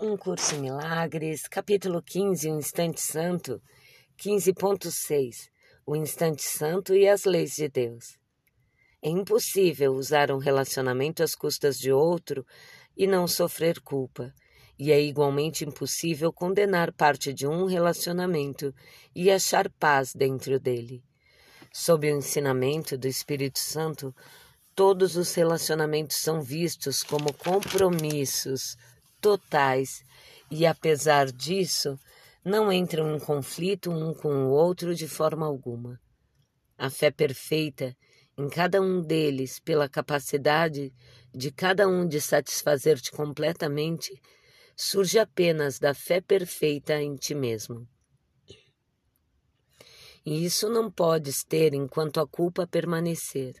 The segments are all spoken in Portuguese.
Um Curso em Milagres, capítulo 15, o Instante Santo, 15.6 O Instante Santo e as Leis de Deus. É impossível usar um relacionamento às custas de outro e não sofrer culpa, e é igualmente impossível condenar parte de um relacionamento e achar paz dentro dele. Sob o ensinamento do Espírito Santo, todos os relacionamentos são vistos como compromissos totais e, apesar disso, não entram em conflito um com o outro de forma alguma. A fé perfeita em cada um deles, pela capacidade de cada um de satisfazer-te completamente, surge apenas da fé perfeita em ti mesmo. E isso não podes ter enquanto a culpa permanecer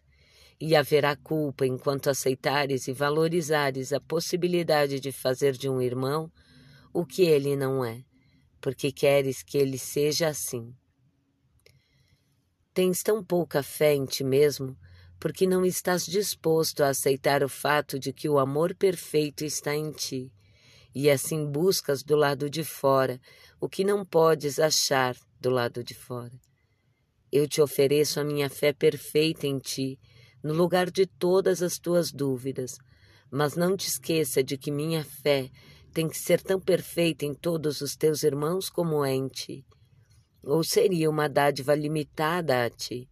e haverá culpa enquanto aceitares e valorizares a possibilidade de fazer de um irmão o que ele não é, porque queres que ele seja assim. Tens tão pouca fé em ti mesmo porque não estás disposto a aceitar o fato de que o amor perfeito está em ti, e assim buscas do lado de fora o que não podes achar do lado de fora. Eu te ofereço a minha fé perfeita em ti no lugar de todas as tuas dúvidas, mas não te esqueça de que minha fé tem que ser tão perfeita em todos os teus irmãos como é em ti. Ou seria uma dádiva limitada a ti?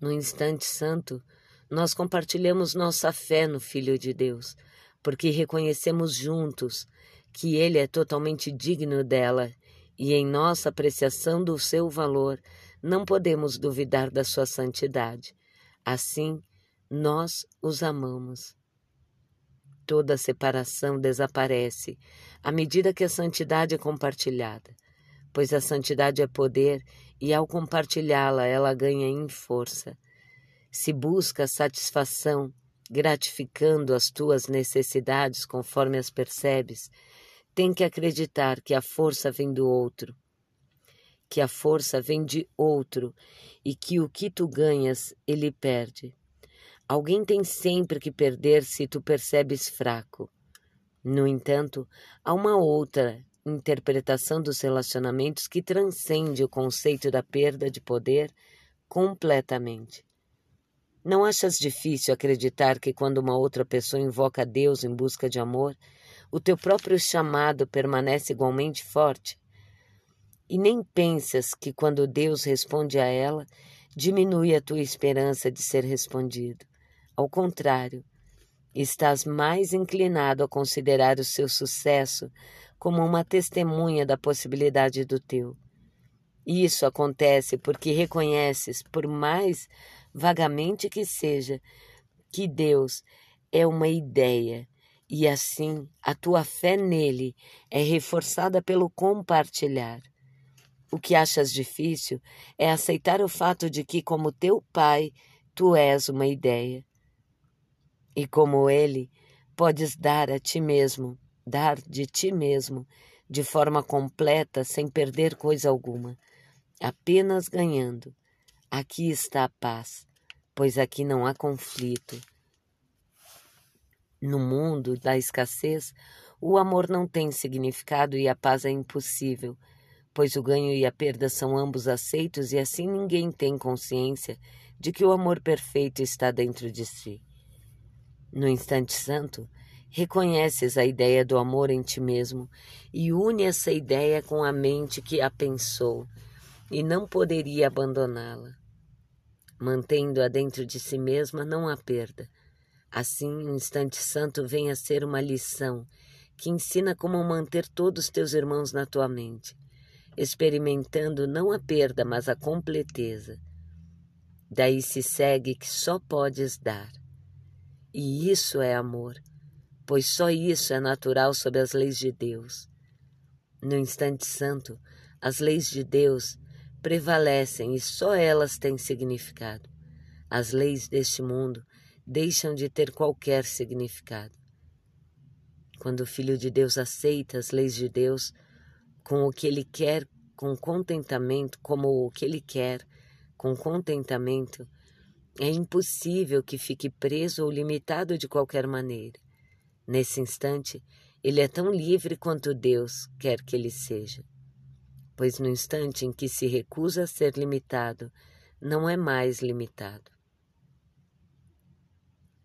No instante santo, nós compartilhamos nossa fé no Filho de Deus, porque reconhecemos juntos que Ele é totalmente digno dela e, em nossa apreciação do seu valor, não podemos duvidar da sua santidade. Assim, nós os amamos. Toda separação desaparece à medida que a santidade é compartilhada, pois a santidade é poder e, ao compartilhá-la, ela ganha em força. Se busca satisfação, gratificando as tuas necessidades conforme as percebes, tem que acreditar que a força vem do outro que a força vem de outro e que o que tu ganhas ele perde. Alguém tem sempre que perder se tu percebes fraco. No entanto, há uma outra interpretação dos relacionamentos que transcende o conceito da perda de poder completamente. Não achas difícil acreditar que quando uma outra pessoa invoca Deus em busca de amor, o teu próprio chamado permanece igualmente forte? E nem pensas que quando Deus responde a ela, diminui a tua esperança de ser respondido. Ao contrário, estás mais inclinado a considerar o seu sucesso como uma testemunha da possibilidade do teu. Isso acontece porque reconheces, por mais vagamente que seja, que Deus é uma ideia e assim a tua fé nele é reforçada pelo compartilhar. O que achas difícil é aceitar o fato de que, como teu pai, tu és uma ideia. E como ele, podes dar a ti mesmo, dar de ti mesmo, de forma completa, sem perder coisa alguma, apenas ganhando. Aqui está a paz, pois aqui não há conflito. No mundo da escassez, o amor não tem significado e a paz é impossível pois o ganho e a perda são ambos aceitos e assim ninguém tem consciência de que o amor perfeito está dentro de si. No instante santo, reconheces a ideia do amor em ti mesmo e une essa ideia com a mente que a pensou e não poderia abandoná-la. Mantendo-a dentro de si mesma, não há perda. Assim, o instante santo vem a ser uma lição que ensina como manter todos os teus irmãos na tua mente experimentando não a perda, mas a completeza. Daí se segue que só podes dar. E isso é amor, pois só isso é natural sob as leis de Deus. No instante santo, as leis de Deus prevalecem e só elas têm significado. As leis deste mundo deixam de ter qualquer significado. Quando o Filho de Deus aceita as leis de Deus, com o que ele quer, com contentamento, como o que ele quer, com contentamento, é impossível que fique preso ou limitado de qualquer maneira. Nesse instante, ele é tão livre quanto Deus quer que ele seja. Pois no instante em que se recusa a ser limitado, não é mais limitado.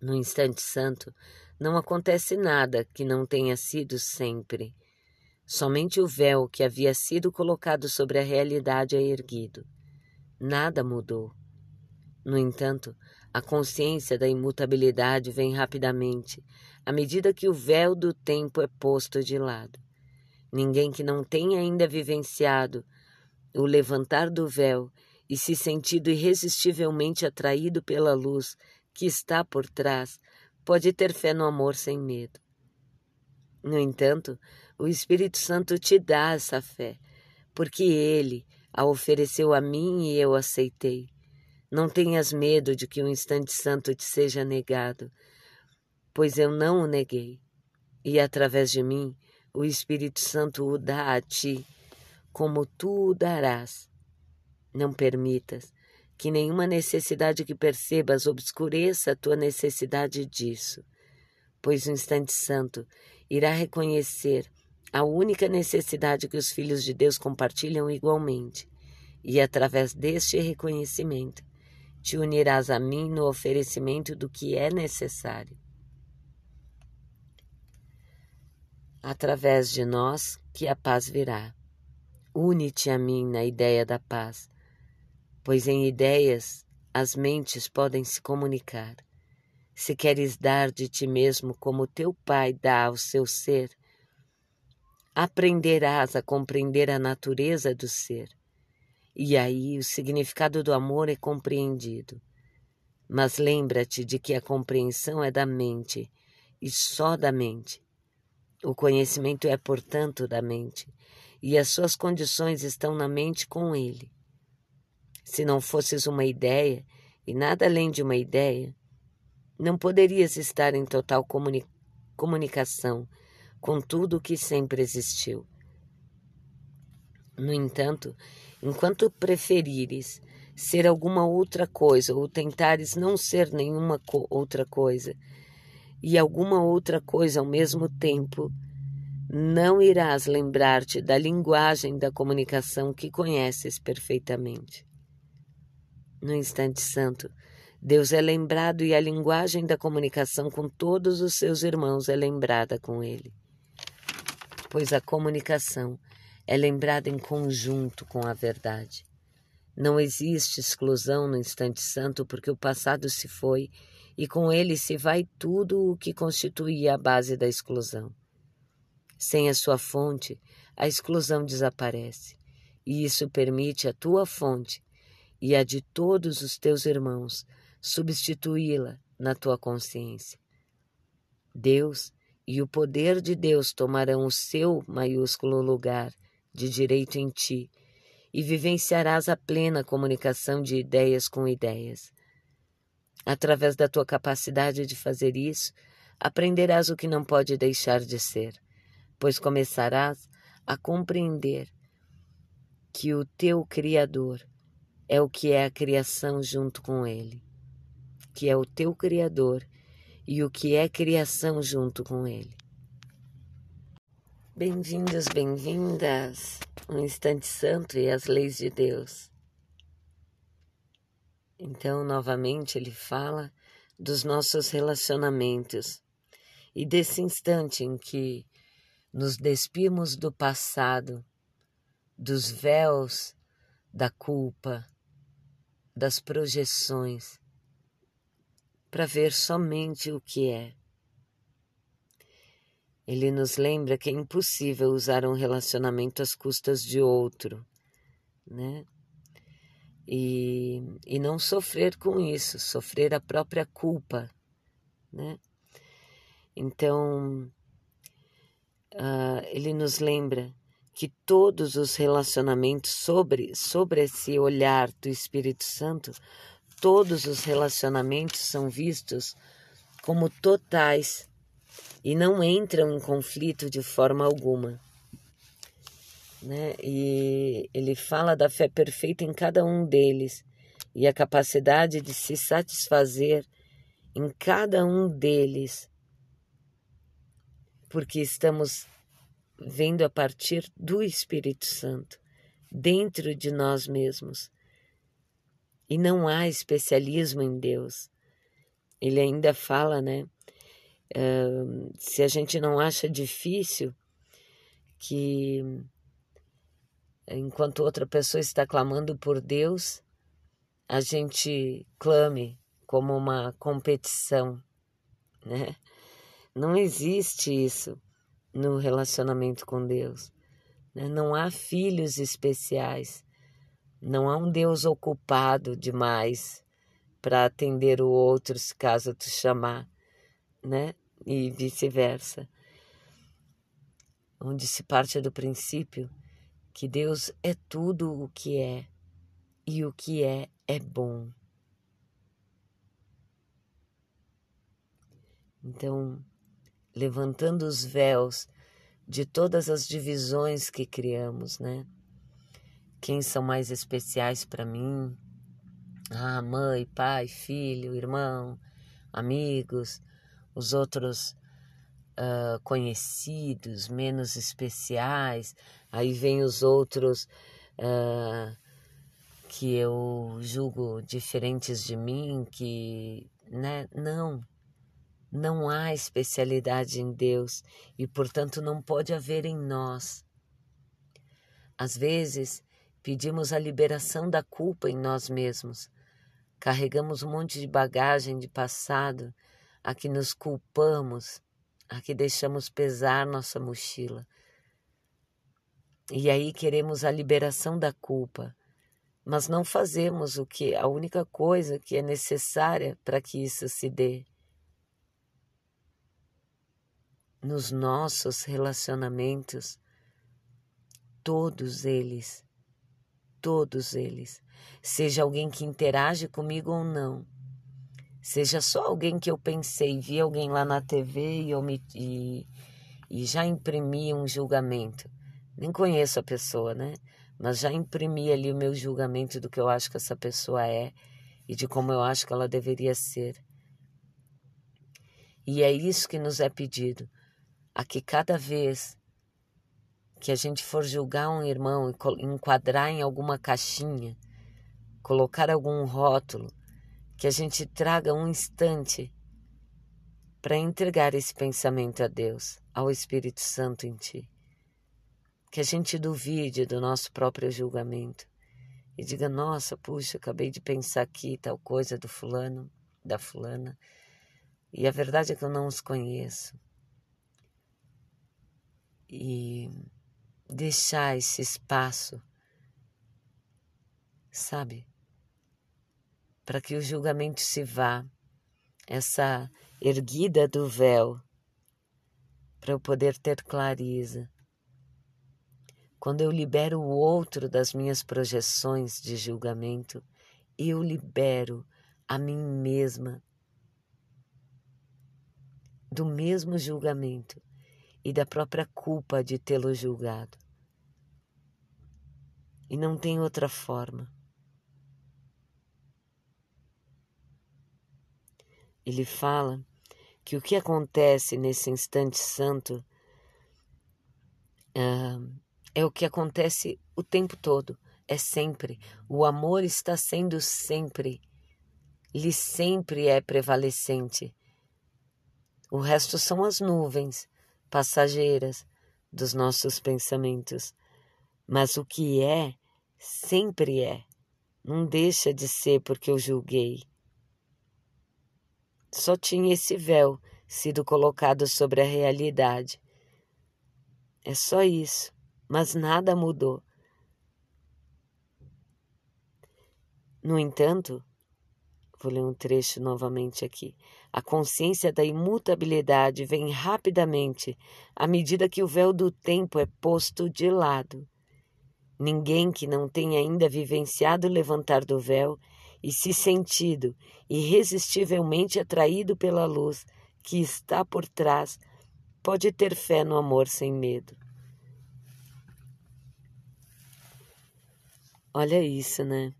No instante santo, não acontece nada que não tenha sido sempre. Somente o véu que havia sido colocado sobre a realidade é erguido. Nada mudou. No entanto, a consciência da imutabilidade vem rapidamente, à medida que o véu do tempo é posto de lado. Ninguém que não tenha ainda vivenciado o levantar do véu e se sentido irresistivelmente atraído pela luz que está por trás, pode ter fé no amor sem medo. No entanto, o Espírito Santo te dá essa fé, porque ele a ofereceu a mim e eu aceitei. Não tenhas medo de que um instante santo te seja negado, pois eu não o neguei. E através de mim, o Espírito Santo o dá a ti, como tu o darás. Não permitas que nenhuma necessidade que percebas obscureça a tua necessidade disso, pois o instante santo irá reconhecer a única necessidade que os filhos de Deus compartilham igualmente, e através deste reconhecimento te unirás a mim no oferecimento do que é necessário. Através de nós que a paz virá. Une-te a mim na ideia da paz, pois em ideias as mentes podem se comunicar. Se queres dar de ti mesmo como teu Pai dá ao seu ser, aprenderás a compreender a natureza do ser e aí o significado do amor é compreendido. Mas lembra-te de que a compreensão é da mente e só da mente. O conhecimento é, portanto, da mente, e as suas condições estão na mente com ele. Se não fosses uma ideia, e nada além de uma ideia, não poderias estar em total comuni comunicação com tudo o que sempre existiu. No entanto, enquanto preferires ser alguma outra coisa ou tentares não ser nenhuma co outra coisa e alguma outra coisa ao mesmo tempo, não irás lembrar-te da linguagem da comunicação que conheces perfeitamente. No instante santo, Deus é lembrado e a linguagem da comunicação com todos os seus irmãos é lembrada com ele. Pois a comunicação é lembrada em conjunto com a verdade. Não existe exclusão no instante santo porque o passado se foi e com ele se vai tudo o que constituía a base da exclusão. Sem a sua fonte, a exclusão desaparece, e isso permite a tua fonte e a de todos os teus irmãos substituí-la na tua consciência. Deus e o poder de Deus tomarão o seu maiúsculo lugar de direito em ti e vivenciarás a plena comunicação de ideias com ideias. Através da tua capacidade de fazer isso, aprenderás o que não pode deixar de ser, pois começarás a compreender que o teu Criador é o que é a criação junto com Ele, que é o teu Criador e o que é criação junto com Ele. Bem-vindos, bem-vindas, um instante santo e as leis de Deus. Então, novamente, ele fala dos nossos relacionamentos e desse instante em que nos despimos do passado, dos véus da culpa, das projeções, para ver somente o que é ele nos lembra que é impossível usar um relacionamento às custas de outro, né? E, e não sofrer com isso, sofrer a própria culpa, né? Então, uh, ele nos lembra que todos os relacionamentos sobre, sobre esse olhar do Espírito Santo, todos os relacionamentos são vistos como totais e não entram em conflito de forma alguma. Né? E ele fala da fé perfeita em cada um deles e a capacidade de se satisfazer em cada um deles porque estamos vendo a partir do Espírito Santo, dentro de nós mesmos. E não há especialismo em Deus. Ele ainda fala, né? Uh, se a gente não acha difícil que enquanto outra pessoa está clamando por Deus, a gente clame como uma competição, né? Não existe isso no relacionamento com Deus. Né? Não há filhos especiais. Não há um Deus ocupado demais para atender o outro se caso tu chamar, né? E vice-versa. Onde se parte do princípio que Deus é tudo o que é e o que é é bom. Então, levantando os véus de todas as divisões que criamos, né? Quem são mais especiais para mim? Ah, mãe, pai, filho, irmão, amigos, os outros uh, conhecidos, menos especiais. Aí vem os outros uh, que eu julgo diferentes de mim, que, né? Não não há especialidade em Deus e, portanto, não pode haver em nós. Às vezes, pedimos a liberação da culpa em nós mesmos. Carregamos um monte de bagagem de passado a que nos culpamos, a que deixamos pesar nossa mochila. E aí queremos a liberação da culpa, mas não fazemos o que a única coisa que é necessária para que isso se dê nos nossos relacionamentos, todos eles, todos eles, seja alguém que interage comigo ou não, seja só alguém que eu pensei, vi alguém lá na TV e, eu me, e, e já imprimi um julgamento. Nem conheço a pessoa, né? Mas já imprimi ali o meu julgamento do que eu acho que essa pessoa é e de como eu acho que ela deveria ser. E é isso que nos é pedido a que cada vez que a gente for julgar um irmão e enquadrar em alguma caixinha, colocar algum rótulo, que a gente traga um instante para entregar esse pensamento a Deus, ao Espírito Santo em ti. Que a gente duvide do nosso próprio julgamento e diga: nossa, puxa, acabei de pensar aqui tal coisa do fulano, da fulana, e a verdade é que eu não os conheço e deixar esse espaço, sabe? Para que o julgamento se vá, essa erguida do véu, para eu poder ter clareza. Quando eu libero o outro das minhas projeções de julgamento, eu libero a mim mesma do mesmo julgamento e da própria culpa de tê-lo julgado. E não tem outra forma. Ele fala que o que acontece nesse instante santo uh, é o que acontece o tempo todo, é sempre. O amor está sendo sempre, ele sempre é prevalecente. O resto são as nuvens passageiras dos nossos pensamentos. Mas o que é, sempre é. Não deixa de ser porque eu julguei. Só tinha esse véu sido colocado sobre a realidade. É só isso, mas nada mudou. No entanto, Vou ler um trecho novamente aqui. A consciência da imutabilidade vem rapidamente à medida que o véu do tempo é posto de lado. Ninguém que não tenha ainda vivenciado o levantar do véu e se sentido irresistivelmente atraído pela luz que está por trás pode ter fé no amor sem medo. Olha isso, né?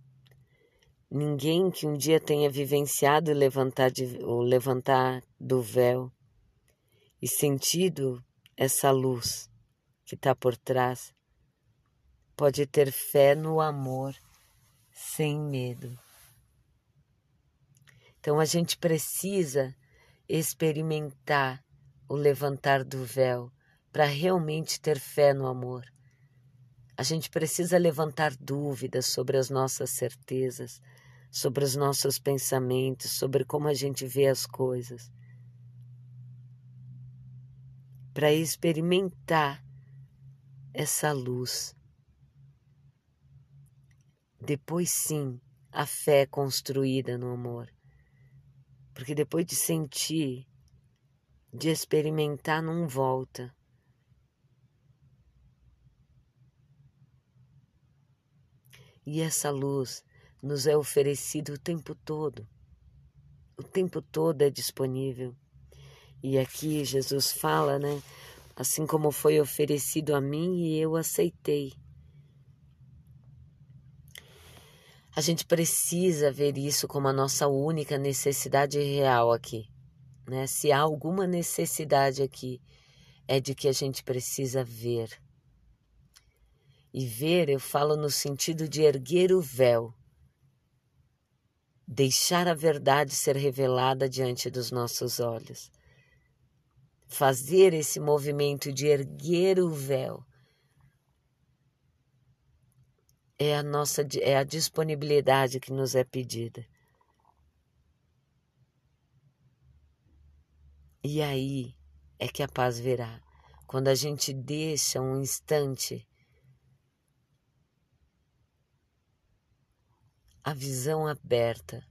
Ninguém que um dia tenha vivenciado o levantar, de, o levantar do véu e sentido essa luz que está por trás, pode ter fé no amor sem medo. Então a gente precisa experimentar o levantar do véu para realmente ter fé no amor. A gente precisa levantar dúvidas sobre as nossas certezas, sobre os nossos pensamentos, sobre como a gente vê as coisas. Para experimentar essa luz. Depois sim, a fé é construída no amor. Porque depois de sentir, de experimentar, não volta. E essa luz nos é oferecida o tempo todo. O tempo todo é disponível. E aqui Jesus fala, né? Assim como foi oferecido a mim e eu aceitei. A gente precisa ver isso como a nossa única necessidade real aqui. Né? Se há alguma necessidade aqui, é de que a gente precisa ver. E ver, eu falo no sentido de erguer o véu, deixar a verdade ser revelada diante dos nossos olhos. Fazer esse movimento de erguer o véu é a nossa é a disponibilidade que nos é pedida. E aí é que a paz virá. Quando a gente deixa um instante a visão aberta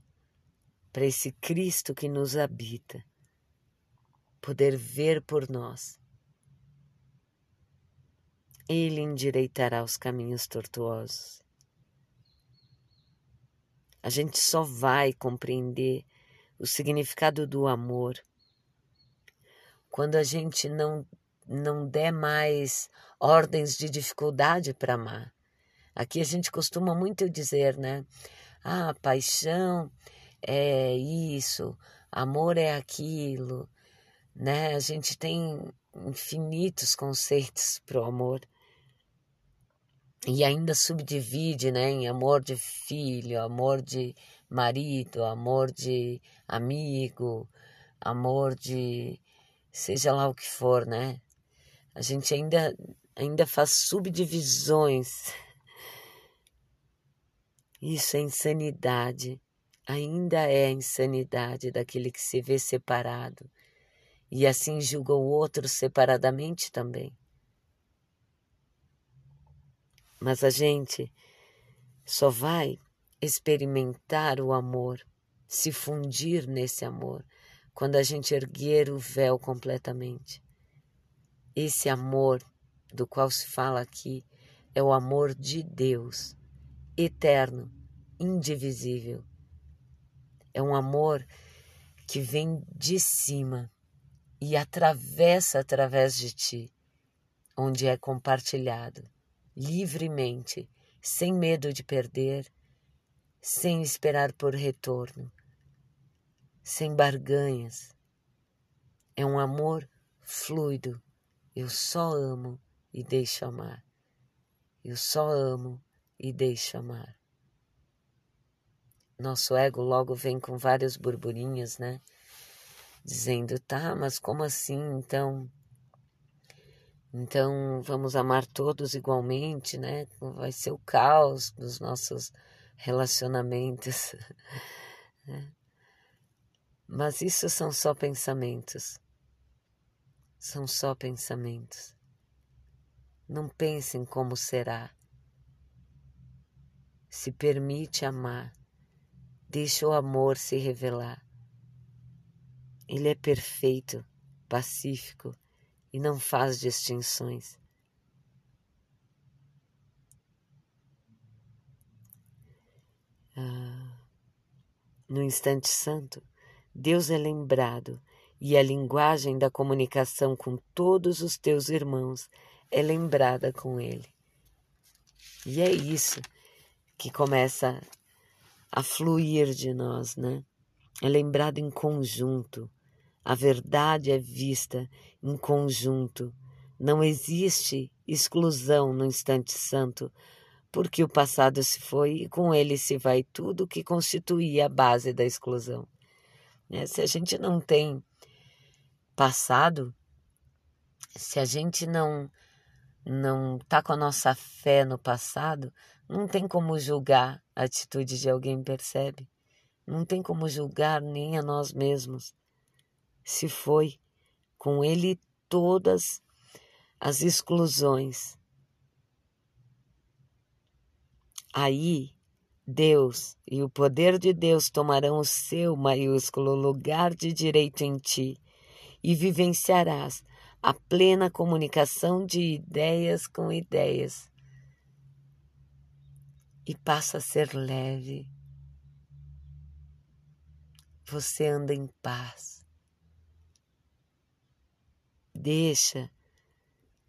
para esse Cristo que nos habita, poder ver por nós. Ele endireitará os caminhos tortuosos. A gente só vai compreender o significado do amor quando a gente não, não der mais ordens de dificuldade para amar. Aqui a gente costuma muito dizer, né? Ah, paixão é isso, amor é aquilo, né? A gente tem infinitos conceitos para o amor e ainda subdivide, né, em amor de filho, amor de marido, amor de amigo, amor de seja lá o que for, né? A gente ainda ainda faz subdivisões isso é insanidade. Ainda é a insanidade daquele que se vê separado e assim julga o outro separadamente também. Mas a gente só vai experimentar o amor, se fundir nesse amor, quando a gente erguer o véu completamente. Esse amor do qual se fala aqui é o amor de Deus eterno, indivisível. É um amor que vem de cima e atravessa através de ti, onde é compartilhado livremente, sem medo de perder, sem esperar por retorno, sem barganhas. É um amor fluido. Eu só amo e deixo amar. Eu só amo e deixa amar. Nosso ego logo vem com vários burburinhos, né? Dizendo, tá, mas como assim então? Então vamos amar todos igualmente, né? Vai ser o caos dos nossos relacionamentos. Né? Mas isso são só pensamentos. São só pensamentos. Não pensem como será se permite amar, deixa o amor se revelar. Ele é perfeito, pacífico e não faz distinções. Ah, no instante santo, Deus é lembrado e a linguagem da comunicação com todos os teus irmãos é lembrada com Ele. E é isso que começa a fluir de nós, né? É lembrado em conjunto. A verdade é vista em conjunto, Não existe exclusão no instante santo, porque o passado se foi e com ele se vai tudo que constituía a base da exclusão. Né? Se a gente não tem passado, se a gente não não está com a nossa fé no passado, não tem como julgar a atitude de alguém, percebe? Não tem como julgar nem a nós mesmos. Se foi com ele todas as exclusões. Aí Deus e o poder de Deus tomarão o seu maiúsculo lugar de direito em ti e vivenciarás a plena comunicação de ideias com ideias. E passa a ser leve. Você anda em paz. Deixa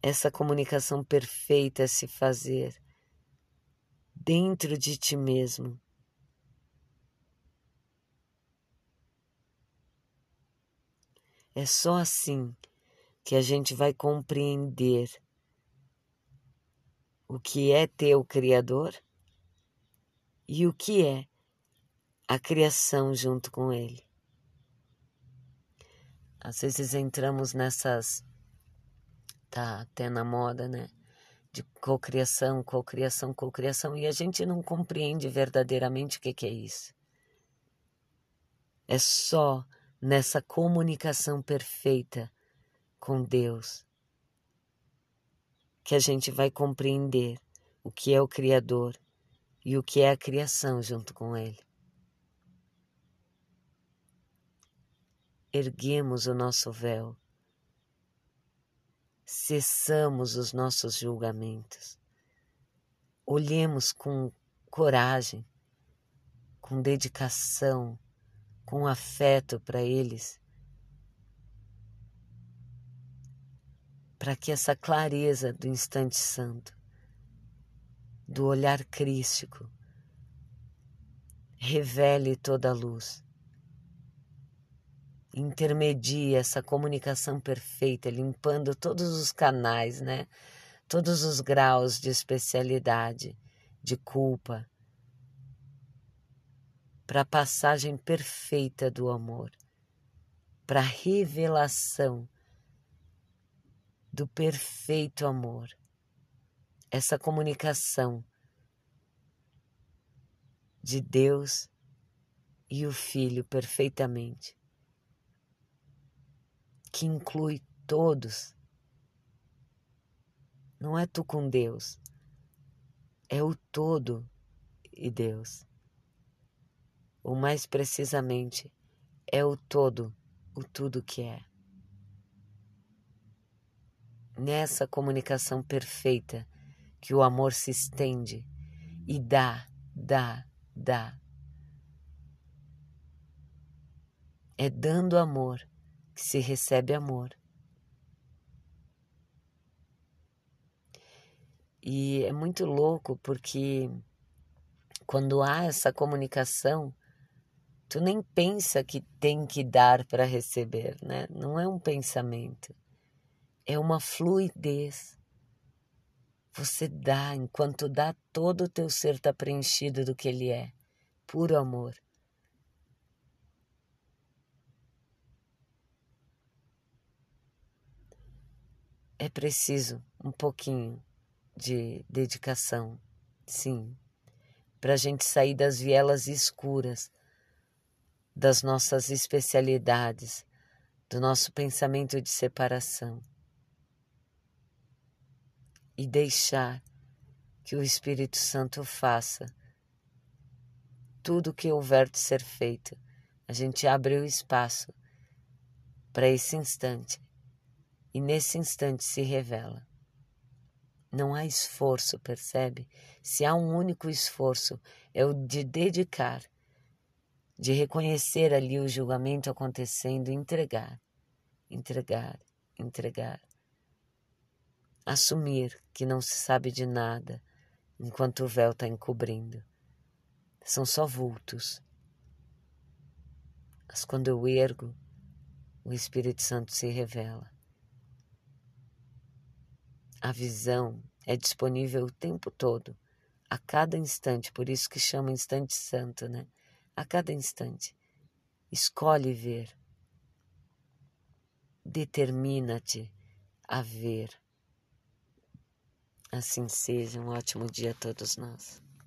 essa comunicação perfeita se fazer dentro de ti mesmo. É só assim que a gente vai compreender o que é teu Criador e o que é a criação junto com Ele. Às vezes entramos nessas. Tá até na moda, né? De cocriação, cocriação, cocriação, e a gente não compreende verdadeiramente o que, que é isso. É só nessa comunicação perfeita com Deus, que a gente vai compreender o que é o Criador e o que é a criação junto com Ele. Erguemos o nosso véu, cessamos os nossos julgamentos, olhemos com coragem, com dedicação, com afeto para eles para que essa clareza do instante santo, do olhar crístico, revele toda a luz, intermedie essa comunicação perfeita, limpando todos os canais, né? Todos os graus de especialidade, de culpa, para a passagem perfeita do amor, para a revelação do perfeito amor, essa comunicação de Deus e o Filho perfeitamente, que inclui todos. Não é tu com Deus, é o todo e Deus. Ou mais precisamente, é o todo, o tudo que é nessa comunicação perfeita que o amor se estende e dá, dá, dá. É dando amor que se recebe amor. E é muito louco porque quando há essa comunicação, tu nem pensa que tem que dar para receber, né? Não é um pensamento é uma fluidez. Você dá, enquanto dá, todo o teu ser está preenchido do que ele é, puro amor. É preciso um pouquinho de dedicação, sim, para a gente sair das vielas escuras das nossas especialidades, do nosso pensamento de separação e deixar que o Espírito Santo faça tudo o que houver de ser feito. A gente abre o espaço para esse instante e nesse instante se revela. Não há esforço, percebe? Se há um único esforço, é o de dedicar, de reconhecer ali o julgamento acontecendo entregar, entregar, entregar assumir que não se sabe de nada enquanto o véu está encobrindo. São só vultos. Mas quando eu ergo, o Espírito Santo se revela. A visão é disponível o tempo todo, a cada instante, por isso que chama instante santo, né? A cada instante. Escolhe ver. Determina-te a ver. Assim seja, um ótimo dia a todos nós.